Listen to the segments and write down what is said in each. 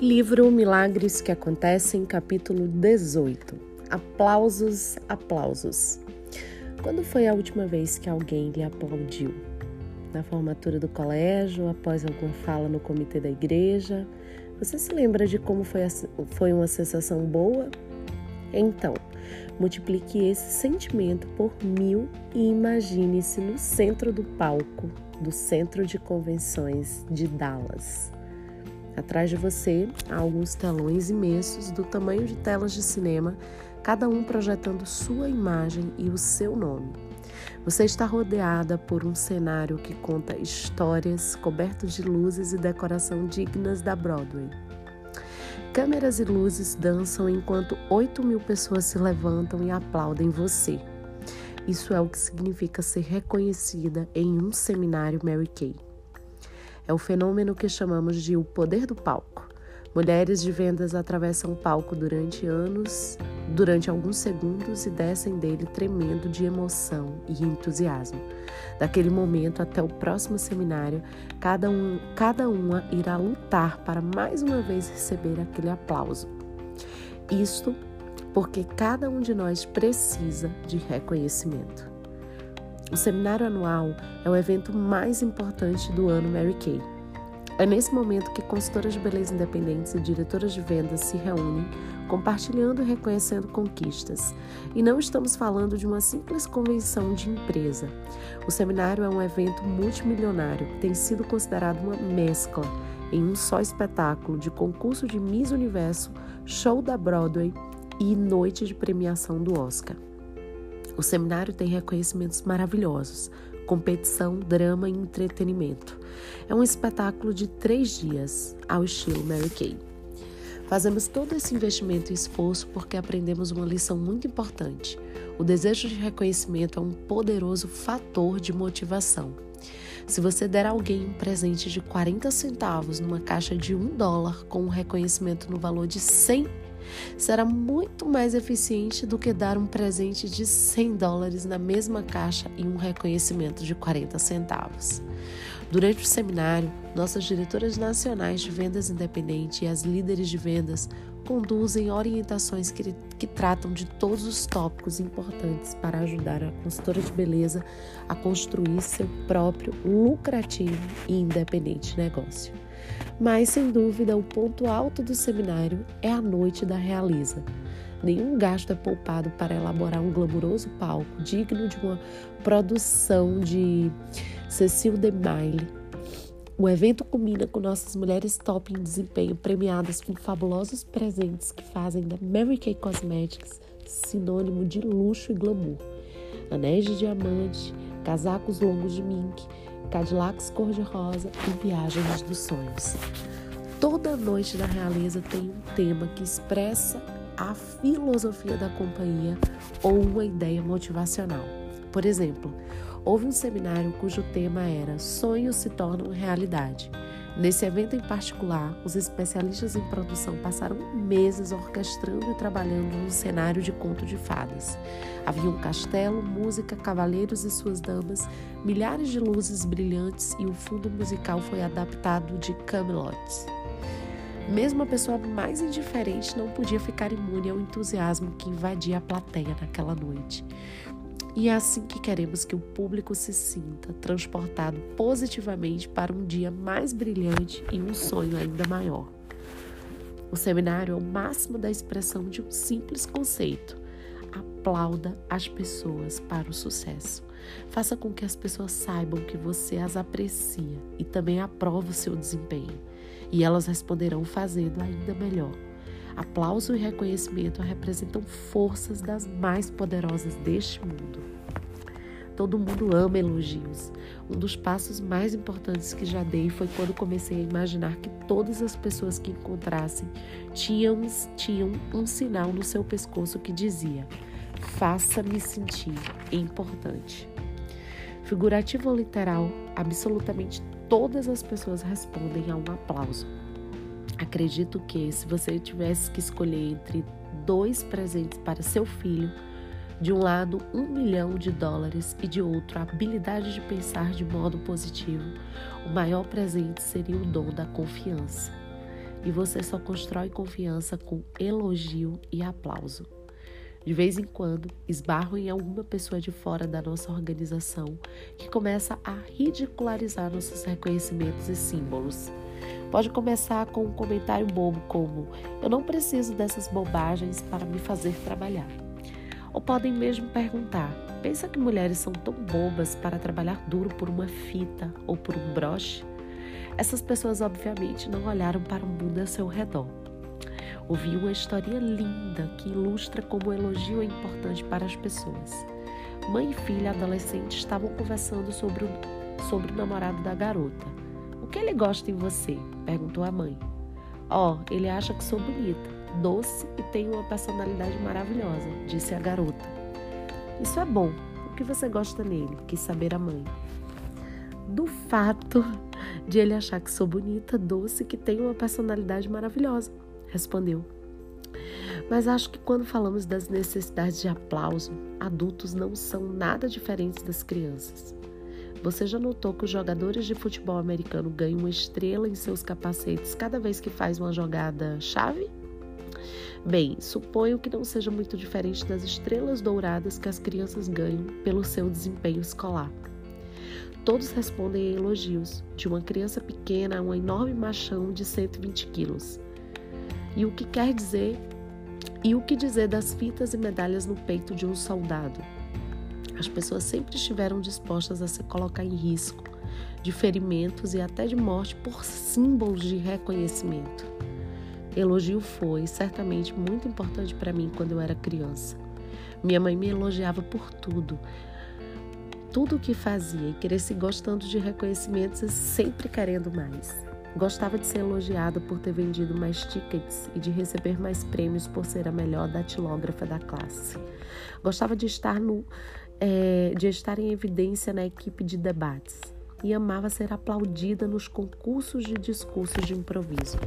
Livro Milagres que Acontecem, capítulo 18. Aplausos, aplausos. Quando foi a última vez que alguém lhe aplaudiu? Na formatura do colégio, após alguma fala no comitê da igreja? Você se lembra de como foi, a, foi uma sensação boa? Então, multiplique esse sentimento por mil e imagine-se no centro do palco do Centro de Convenções de Dallas. Atrás de você há alguns telões imensos do tamanho de telas de cinema, cada um projetando sua imagem e o seu nome. Você está rodeada por um cenário que conta histórias coberto de luzes e decoração dignas da Broadway. Câmeras e luzes dançam enquanto 8 mil pessoas se levantam e aplaudem você. Isso é o que significa ser reconhecida em um seminário Mary Kay. É o fenômeno que chamamos de o poder do palco. Mulheres de vendas atravessam o palco durante anos, durante alguns segundos e descem dele tremendo de emoção e entusiasmo. Daquele momento até o próximo seminário, cada, um, cada uma irá lutar para mais uma vez receber aquele aplauso. Isto porque cada um de nós precisa de reconhecimento. O seminário anual é o evento mais importante do ano Mary Kay. É nesse momento que consultoras de beleza independentes e diretoras de vendas se reúnem, compartilhando e reconhecendo conquistas. E não estamos falando de uma simples convenção de empresa. O seminário é um evento multimilionário que tem sido considerado uma mescla em um só espetáculo de concurso de Miss Universo, show da Broadway e noite de premiação do Oscar. O seminário tem reconhecimentos maravilhosos, competição, drama e entretenimento. É um espetáculo de três dias, ao estilo Mary Kay. Fazemos todo esse investimento e esforço porque aprendemos uma lição muito importante. O desejo de reconhecimento é um poderoso fator de motivação. Se você der a alguém um presente de 40 centavos numa caixa de 1 dólar com um reconhecimento no valor de 100 será muito mais eficiente do que dar um presente de 100 dólares na mesma caixa e um reconhecimento de 40 centavos. Durante o seminário, nossas diretoras nacionais de vendas independentes e as líderes de vendas conduzem orientações que, que, tratam de todos os tópicos importantes para ajudar a consultora de beleza a construir seu próprio lucrativo e independente negócio. Mas, sem dúvida, o ponto alto do seminário é a noite da realiza. Nenhum gasto é poupado para elaborar um glamouroso palco digno de uma produção de Cecil DeMille. O evento culmina com nossas mulheres top em desempenho premiadas com fabulosos presentes que fazem da Mary Kay Cosmetics sinônimo de luxo e glamour. Anéis de diamante, casacos longos de mink, Cadillacs cor-de-rosa e viagens dos sonhos. Toda noite da realeza tem um tema que expressa a filosofia da companhia ou uma ideia motivacional. Por exemplo, houve um seminário cujo tema era Sonhos se tornam realidade. Nesse evento em particular, os especialistas em produção passaram meses orquestrando e trabalhando num cenário de conto de fadas. Havia um castelo, música, cavaleiros e suas damas, milhares de luzes brilhantes e o fundo musical foi adaptado de Camelot. Mesmo a pessoa mais indiferente não podia ficar imune ao entusiasmo que invadia a plateia naquela noite. E é assim que queremos que o público se sinta transportado positivamente para um dia mais brilhante e um sonho ainda maior. O seminário é o máximo da expressão de um simples conceito. Aplauda as pessoas para o sucesso. Faça com que as pessoas saibam que você as aprecia e também aprova o seu desempenho. E elas responderão fazendo ainda melhor. Aplauso e reconhecimento representam forças das mais poderosas deste mundo. Todo mundo ama elogios. Um dos passos mais importantes que já dei foi quando comecei a imaginar que todas as pessoas que encontrassem tinham, tinham um sinal no seu pescoço que dizia: Faça-me sentir importante. Figurativo ou literal, absolutamente todas as pessoas respondem a um aplauso. Acredito que se você tivesse que escolher entre dois presentes para seu filho, de um lado um milhão de dólares e de outro a habilidade de pensar de modo positivo, o maior presente seria o dom da confiança. e você só constrói confiança com elogio e aplauso. De vez em quando, esbarro em alguma pessoa de fora da nossa organização que começa a ridicularizar nossos reconhecimentos e símbolos. Pode começar com um comentário bobo como: Eu não preciso dessas bobagens para me fazer trabalhar. Ou podem mesmo perguntar: Pensa que mulheres são tão bobas para trabalhar duro por uma fita ou por um broche? Essas pessoas, obviamente, não olharam para o mundo ao seu redor ouvi uma história linda que ilustra como o elogio é importante para as pessoas. Mãe e filha adolescente estavam conversando sobre o, sobre o namorado da garota. O que ele gosta em você? perguntou a mãe. Oh, ele acha que sou bonita, doce e tenho uma personalidade maravilhosa, disse a garota. Isso é bom. O que você gosta nele? quis saber a mãe. Do fato de ele achar que sou bonita, doce e que tenho uma personalidade maravilhosa respondeu. Mas acho que quando falamos das necessidades de aplauso, adultos não são nada diferentes das crianças. Você já notou que os jogadores de futebol americano ganham uma estrela em seus capacetes cada vez que faz uma jogada chave? Bem, suponho que não seja muito diferente das estrelas douradas que as crianças ganham pelo seu desempenho escolar. Todos respondem a elogios, de uma criança pequena a um enorme machão de 120 quilos. E o que quer dizer e o que dizer das fitas e medalhas no peito de um soldado? As pessoas sempre estiveram dispostas a se colocar em risco de ferimentos e até de morte por símbolos de reconhecimento. Elogio foi certamente muito importante para mim quando eu era criança. Minha mãe me elogiava por tudo, tudo o que fazia e cresci gostando de reconhecimentos e sempre querendo mais. Gostava de ser elogiada por ter vendido mais tickets e de receber mais prêmios por ser a melhor datilógrafa da classe. Gostava de estar, no, é, de estar em evidência na equipe de debates e amava ser aplaudida nos concursos de discursos de improviso.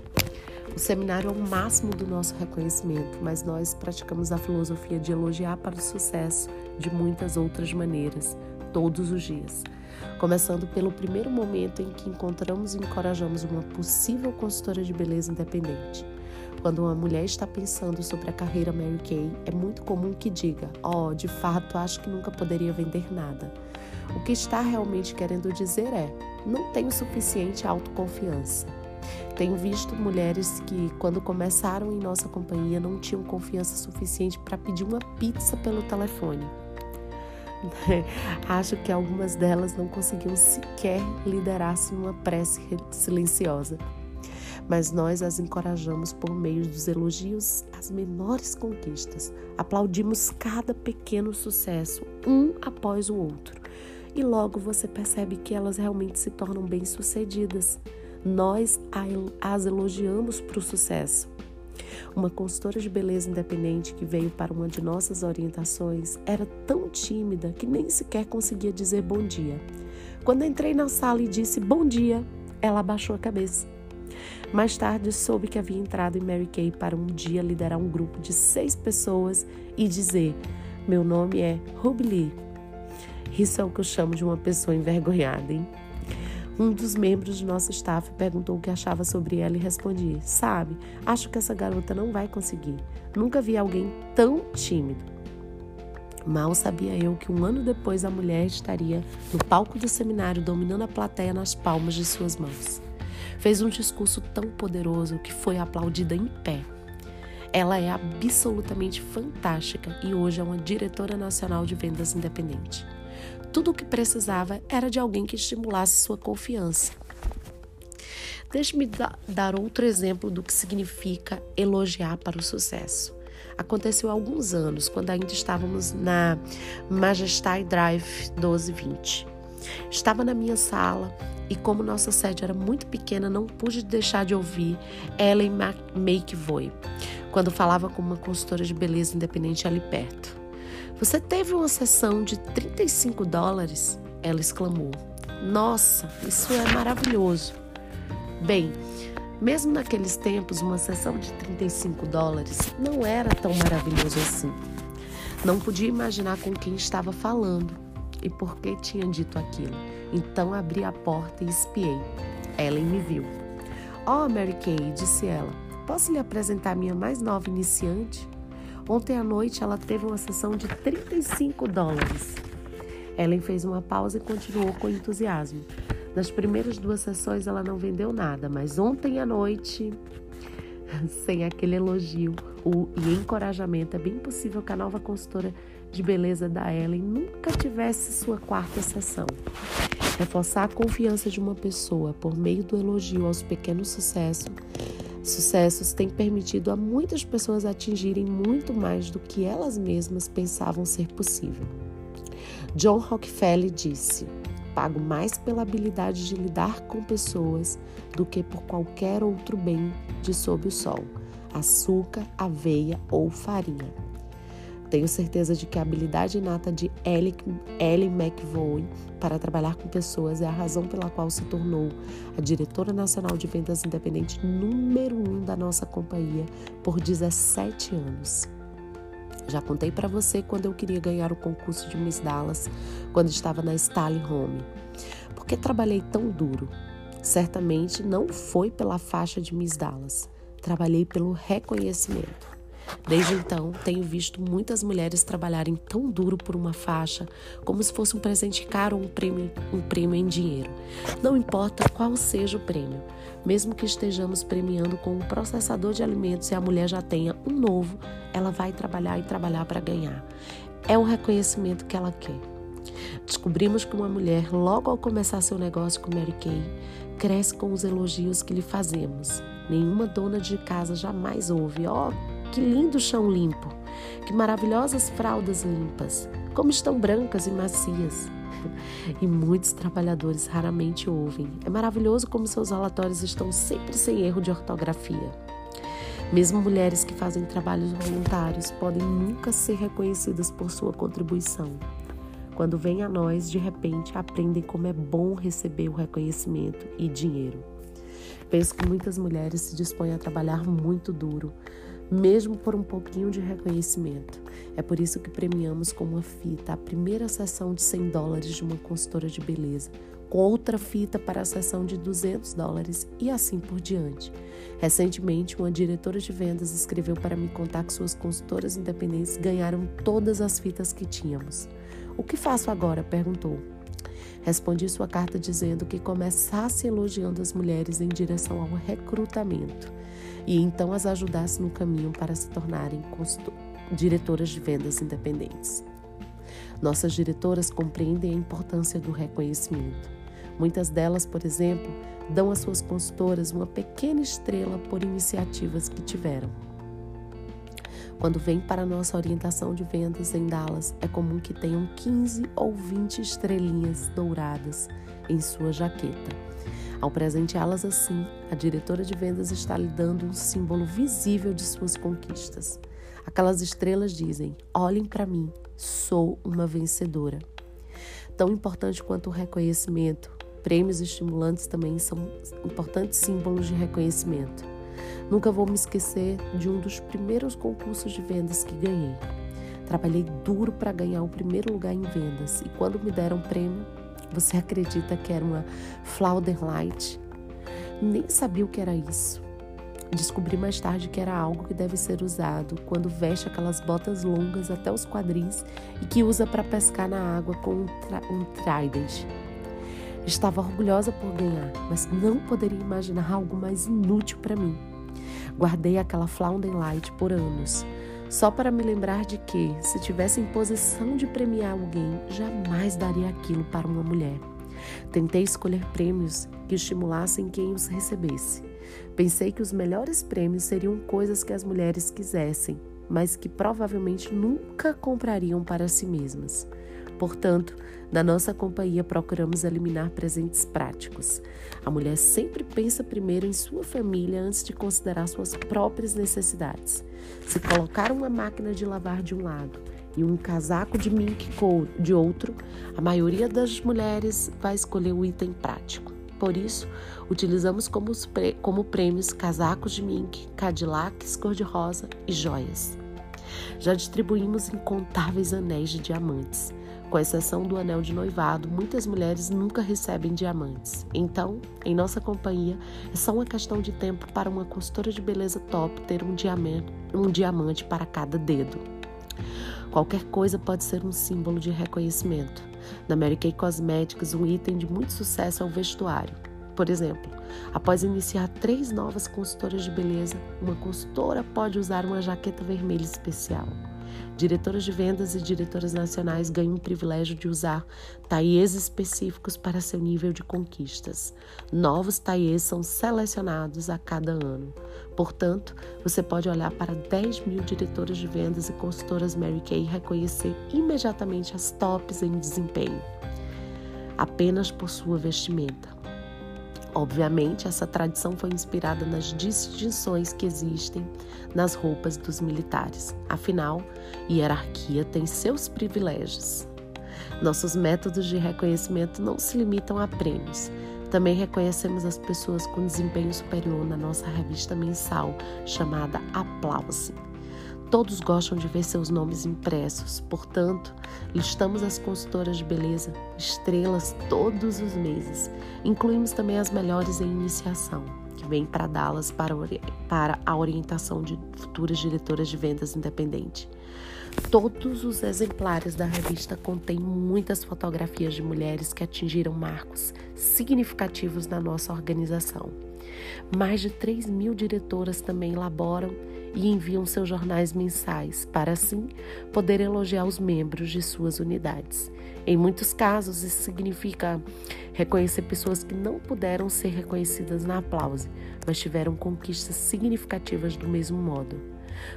O seminário é o máximo do nosso reconhecimento, mas nós praticamos a filosofia de elogiar para o sucesso de muitas outras maneiras, todos os dias começando pelo primeiro momento em que encontramos e encorajamos uma possível consultora de beleza independente. Quando uma mulher está pensando sobre a carreira Mary Kay, é muito comum que diga: "Oh, de fato, acho que nunca poderia vender nada". O que está realmente querendo dizer é: não tenho suficiente autoconfiança. Tenho visto mulheres que, quando começaram em nossa companhia, não tinham confiança suficiente para pedir uma pizza pelo telefone. Acho que algumas delas não conseguiam sequer liderar-se numa prece silenciosa. Mas nós as encorajamos por meio dos elogios às menores conquistas. Aplaudimos cada pequeno sucesso, um após o outro. E logo você percebe que elas realmente se tornam bem-sucedidas. Nós as elogiamos para o sucesso. Uma consultora de beleza independente que veio para uma de nossas orientações era tão tímida que nem sequer conseguia dizer bom dia. Quando entrei na sala e disse bom dia, ela abaixou a cabeça. Mais tarde soube que havia entrado em Mary Kay para um dia liderar um grupo de seis pessoas e dizer: Meu nome é Ruby Lee. Isso é o que eu chamo de uma pessoa envergonhada, hein? Um dos membros do nosso staff perguntou o que achava sobre ela e respondi: Sabe, acho que essa garota não vai conseguir. Nunca vi alguém tão tímido. Mal sabia eu que um ano depois a mulher estaria no palco do seminário dominando a plateia nas palmas de suas mãos. Fez um discurso tão poderoso que foi aplaudida em pé. Ela é absolutamente fantástica e hoje é uma diretora nacional de vendas independente. Tudo o que precisava era de alguém que estimulasse sua confiança. Deixe-me dar outro exemplo do que significa elogiar para o sucesso. Aconteceu há alguns anos, quando ainda estávamos na Majestai Drive 1220. Estava na minha sala e, como nossa sede era muito pequena, não pude deixar de ouvir Ellen McVoy quando falava com uma consultora de beleza independente ali perto. Você teve uma sessão de 35 dólares? Ela exclamou. Nossa, isso é maravilhoso. Bem, mesmo naqueles tempos, uma sessão de 35 dólares não era tão maravilhoso assim. Não podia imaginar com quem estava falando e por que tinha dito aquilo. Então abri a porta e espiei. Ellen me viu. Oh, Mary Kay, disse ela, posso lhe apresentar minha mais nova iniciante? Ontem à noite ela teve uma sessão de 35 dólares. Ellen fez uma pausa e continuou com entusiasmo. Nas primeiras duas sessões ela não vendeu nada, mas ontem à noite, sem aquele elogio e encorajamento, é bem possível que a nova consultora de beleza da Ellen nunca tivesse sua quarta sessão. Reforçar a confiança de uma pessoa por meio do elogio aos pequenos sucessos, sucessos tem permitido a muitas pessoas atingirem muito mais do que elas mesmas pensavam ser possível. John Rockefeller disse: pago mais pela habilidade de lidar com pessoas do que por qualquer outro bem de sob o sol, açúcar, aveia ou farinha. Tenho certeza de que a habilidade inata de Ellie McVoy para trabalhar com pessoas é a razão pela qual se tornou a diretora nacional de vendas independente número um da nossa companhia por 17 anos. Já contei para você quando eu queria ganhar o concurso de Miss Dallas, quando estava na Style Home. Por que trabalhei tão duro? Certamente não foi pela faixa de Miss Dallas. Trabalhei pelo reconhecimento. Desde então, tenho visto muitas mulheres trabalharem tão duro por uma faixa, como se fosse um presente caro ou um prêmio, um prêmio em dinheiro. Não importa qual seja o prêmio, mesmo que estejamos premiando com um processador de alimentos e a mulher já tenha um novo, ela vai trabalhar e trabalhar para ganhar. É o reconhecimento que ela quer. Descobrimos que uma mulher, logo ao começar seu negócio com Mary Kay, cresce com os elogios que lhe fazemos. Nenhuma dona de casa jamais ouve, ó, oh, que lindo chão limpo! Que maravilhosas fraldas limpas! Como estão brancas e macias! E muitos trabalhadores raramente ouvem. É maravilhoso como seus relatórios estão sempre sem erro de ortografia. Mesmo mulheres que fazem trabalhos voluntários podem nunca ser reconhecidas por sua contribuição. Quando vêm a nós, de repente aprendem como é bom receber o reconhecimento e dinheiro. Penso que muitas mulheres se dispõem a trabalhar muito duro, mesmo por um pouquinho de reconhecimento. É por isso que premiamos com uma fita a primeira sessão de 100 dólares de uma consultora de beleza, com outra fita para a sessão de 200 dólares e assim por diante. Recentemente, uma diretora de vendas escreveu para me contar que suas consultoras independentes ganharam todas as fitas que tínhamos. O que faço agora? perguntou. Respondi sua carta dizendo que começasse elogiando as mulheres em direção ao recrutamento e então as ajudasse no caminho para se tornarem diretoras de vendas independentes. Nossas diretoras compreendem a importância do reconhecimento. Muitas delas, por exemplo, dão às suas consultoras uma pequena estrela por iniciativas que tiveram. Quando vem para a nossa orientação de vendas em Dallas, é comum que tenham 15 ou 20 estrelinhas douradas em sua jaqueta. Ao presenteá-las assim, a diretora de vendas está lhe dando um símbolo visível de suas conquistas. Aquelas estrelas dizem: olhem para mim, sou uma vencedora. Tão importante quanto o reconhecimento, prêmios estimulantes também são importantes símbolos de reconhecimento. Nunca vou me esquecer de um dos primeiros concursos de vendas que ganhei. Trabalhei duro para ganhar o primeiro lugar em vendas e quando me deram o prêmio, você acredita que era uma Flauderlight? Nem sabia o que era isso. Descobri mais tarde que era algo que deve ser usado quando veste aquelas botas longas até os quadris e que usa para pescar na água com um, um trident. Estava orgulhosa por ganhar, mas não poderia imaginar algo mais inútil para mim. Guardei aquela Flounder Light por anos, só para me lembrar de que, se tivesse em posição de premiar alguém, jamais daria aquilo para uma mulher. Tentei escolher prêmios que estimulassem quem os recebesse. Pensei que os melhores prêmios seriam coisas que as mulheres quisessem, mas que provavelmente nunca comprariam para si mesmas. Portanto, na nossa companhia procuramos eliminar presentes práticos. A mulher sempre pensa primeiro em sua família antes de considerar suas próprias necessidades. Se colocar uma máquina de lavar de um lado e um casaco de mink de outro, a maioria das mulheres vai escolher o item prático. Por isso, utilizamos como, como prêmios casacos de mink, Cadillacs cor-de-rosa e joias. Já distribuímos incontáveis anéis de diamantes. Com exceção do anel de noivado, muitas mulheres nunca recebem diamantes. Então, em nossa companhia, é só uma questão de tempo para uma consultora de beleza top ter um diamante, um diamante para cada dedo. Qualquer coisa pode ser um símbolo de reconhecimento. Na Mary Kay Cosmetics, um item de muito sucesso é o vestuário. Por exemplo, após iniciar três novas consultoras de beleza, uma consultora pode usar uma jaqueta vermelha especial. Diretoras de vendas e diretoras nacionais ganham o privilégio de usar taillés específicos para seu nível de conquistas. Novos taillés são selecionados a cada ano. Portanto, você pode olhar para 10 mil diretoras de vendas e consultoras Mary Kay e reconhecer imediatamente as tops em desempenho, apenas por sua vestimenta. Obviamente, essa tradição foi inspirada nas distinções que existem nas roupas dos militares. Afinal, hierarquia tem seus privilégios. Nossos métodos de reconhecimento não se limitam a prêmios. Também reconhecemos as pessoas com desempenho superior na nossa revista mensal chamada Aplause. Todos gostam de ver seus nomes impressos, portanto, listamos as consultoras de beleza estrelas todos os meses. Incluímos também as melhores em iniciação, que vêm para Dallas para, para a orientação de futuras diretoras de vendas independente. Todos os exemplares da revista contêm muitas fotografias de mulheres que atingiram marcos significativos na nossa organização. Mais de 3 mil diretoras também elaboram e enviam seus jornais mensais para assim poder elogiar os membros de suas unidades. Em muitos casos, isso significa reconhecer pessoas que não puderam ser reconhecidas na aplause, mas tiveram conquistas significativas do mesmo modo.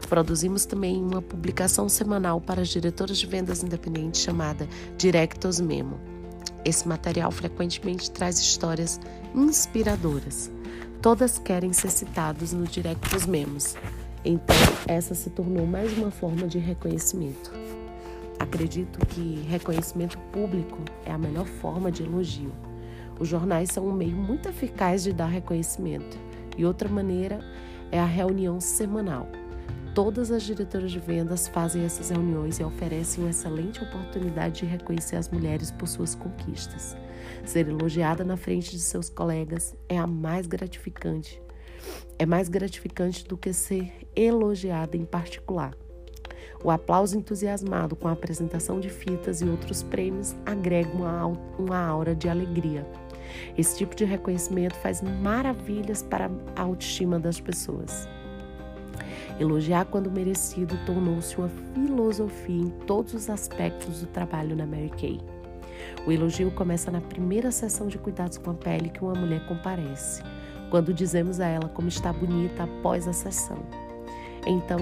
Produzimos também uma publicação semanal para as diretoras de vendas independentes chamada Directos Memo. Esse material frequentemente traz histórias inspiradoras. Todas querem ser citadas no Directos Memos. Então, essa se tornou mais uma forma de reconhecimento. Acredito que reconhecimento público é a melhor forma de elogio. Os jornais são um meio muito eficaz de dar reconhecimento. E outra maneira é a reunião semanal. Todas as diretoras de vendas fazem essas reuniões e oferecem uma excelente oportunidade de reconhecer as mulheres por suas conquistas. Ser elogiada na frente de seus colegas é a mais gratificante. É mais gratificante do que ser elogiada em particular. O aplauso entusiasmado com a apresentação de fitas e outros prêmios agrega uma, aura de alegria. Esse tipo de reconhecimento faz maravilhas para a autoestima das pessoas. Elogiar quando merecido tornou-se uma filosofia em todos os aspectos do trabalho na Mary Kay. O elogio começa na primeira sessão de cuidados com a pele que uma mulher comparece, quando dizemos a ela como está bonita após a sessão. Então,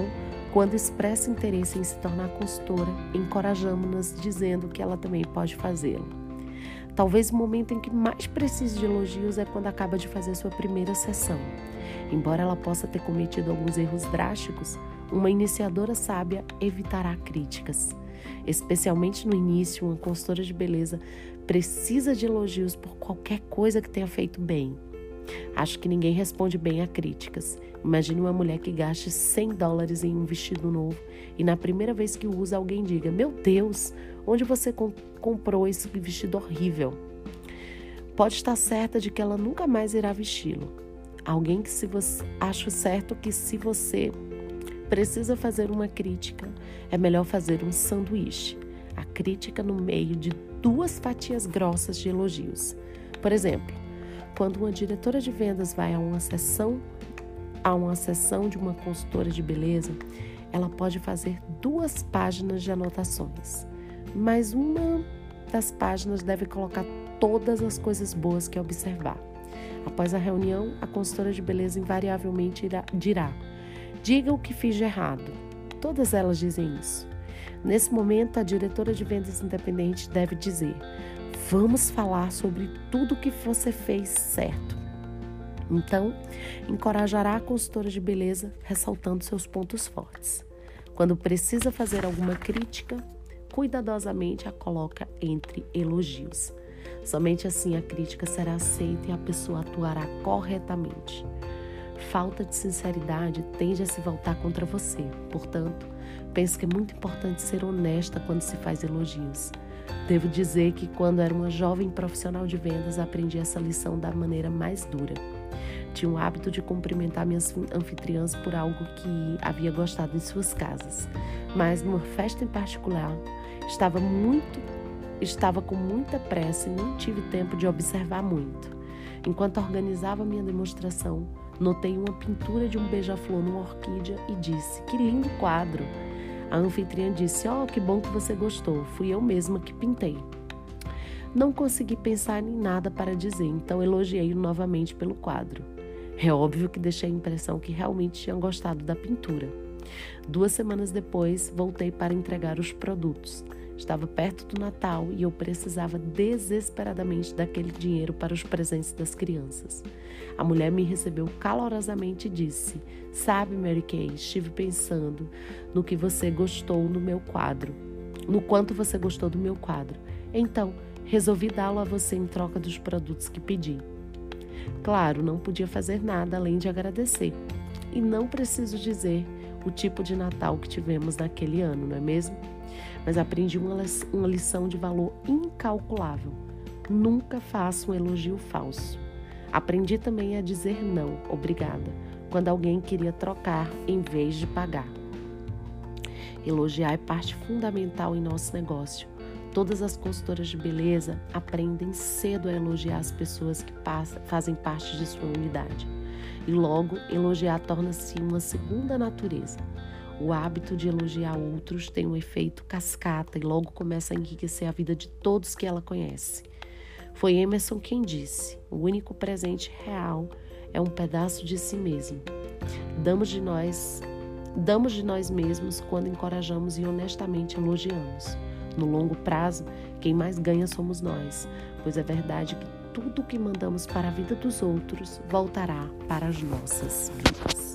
quando expressa interesse em se tornar consultora, encorajamos-nas dizendo que ela também pode fazê-lo. Talvez o momento em que mais precise de elogios é quando acaba de fazer sua primeira sessão. Embora ela possa ter cometido alguns erros drásticos, uma iniciadora sábia evitará críticas. Especialmente no início, uma consultora de beleza precisa de elogios por qualquer coisa que tenha feito bem. Acho que ninguém responde bem a críticas. Imagine uma mulher que gaste 100 dólares em um vestido novo e na primeira vez que usa alguém diga: Meu Deus, onde você comprou esse vestido horrível? Pode estar certa de que ela nunca mais irá vesti-lo. Alguém que se você acho certo que se você precisa fazer uma crítica, é melhor fazer um sanduíche. A crítica no meio de duas fatias grossas de elogios. Por exemplo, quando uma diretora de vendas vai a uma sessão a uma sessão de uma consultora de beleza, ela pode fazer duas páginas de anotações, mas uma das páginas deve colocar todas as coisas boas que observar. Após a reunião, a consultora de beleza invariavelmente irá, dirá: Diga o que fiz de errado. Todas elas dizem isso. Nesse momento, a diretora de vendas independente deve dizer: Vamos falar sobre tudo que você fez certo. Então, encorajará a consultora de beleza ressaltando seus pontos fortes. Quando precisa fazer alguma crítica, cuidadosamente a coloca entre elogios. Somente assim a crítica será aceita e a pessoa atuará corretamente. Falta de sinceridade tende a se voltar contra você. Portanto, Penso que é muito importante ser honesta quando se faz elogios. Devo dizer que quando era uma jovem profissional de vendas, aprendi essa lição da maneira mais dura. Tinha o hábito de cumprimentar minhas anfitriãs por algo que havia gostado em suas casas, mas numa festa em particular, estava muito estava com muita pressa e não tive tempo de observar muito. Enquanto organizava minha demonstração, notei uma pintura de um beija-flor numa orquídea e disse: "Que lindo quadro!" A anfitriã disse: Oh, que bom que você gostou. Fui eu mesma que pintei. Não consegui pensar em nada para dizer, então elogiei-o novamente pelo quadro. É óbvio que deixei a impressão que realmente tinha gostado da pintura. Duas semanas depois, voltei para entregar os produtos. Estava perto do Natal e eu precisava desesperadamente daquele dinheiro para os presentes das crianças. A mulher me recebeu calorosamente e disse: Sabe, Mary Kay, estive pensando no que você gostou no meu quadro, no quanto você gostou do meu quadro. Então, resolvi dá-lo a você em troca dos produtos que pedi. Claro, não podia fazer nada além de agradecer. E não preciso dizer o tipo de Natal que tivemos naquele ano, não é mesmo? Mas aprendi uma, lição de valor incalculável. Nunca faça um elogio falso. Aprendi também a dizer não, obrigada, quando alguém queria trocar em vez de pagar. Elogiar é parte fundamental em nosso negócio. Todas as consultoras de beleza aprendem cedo a elogiar as pessoas que fazem parte de sua unidade. E logo, elogiar torna-se uma segunda natureza. O hábito de elogiar outros tem um efeito cascata e logo começa a enriquecer a vida de todos que ela conhece. Foi Emerson quem disse: o único presente real é um pedaço de si mesmo. Damos de nós, damos de nós mesmos quando encorajamos e honestamente elogiamos. No longo prazo, quem mais ganha somos nós, pois é verdade que tudo o que mandamos para a vida dos outros voltará para as nossas vidas.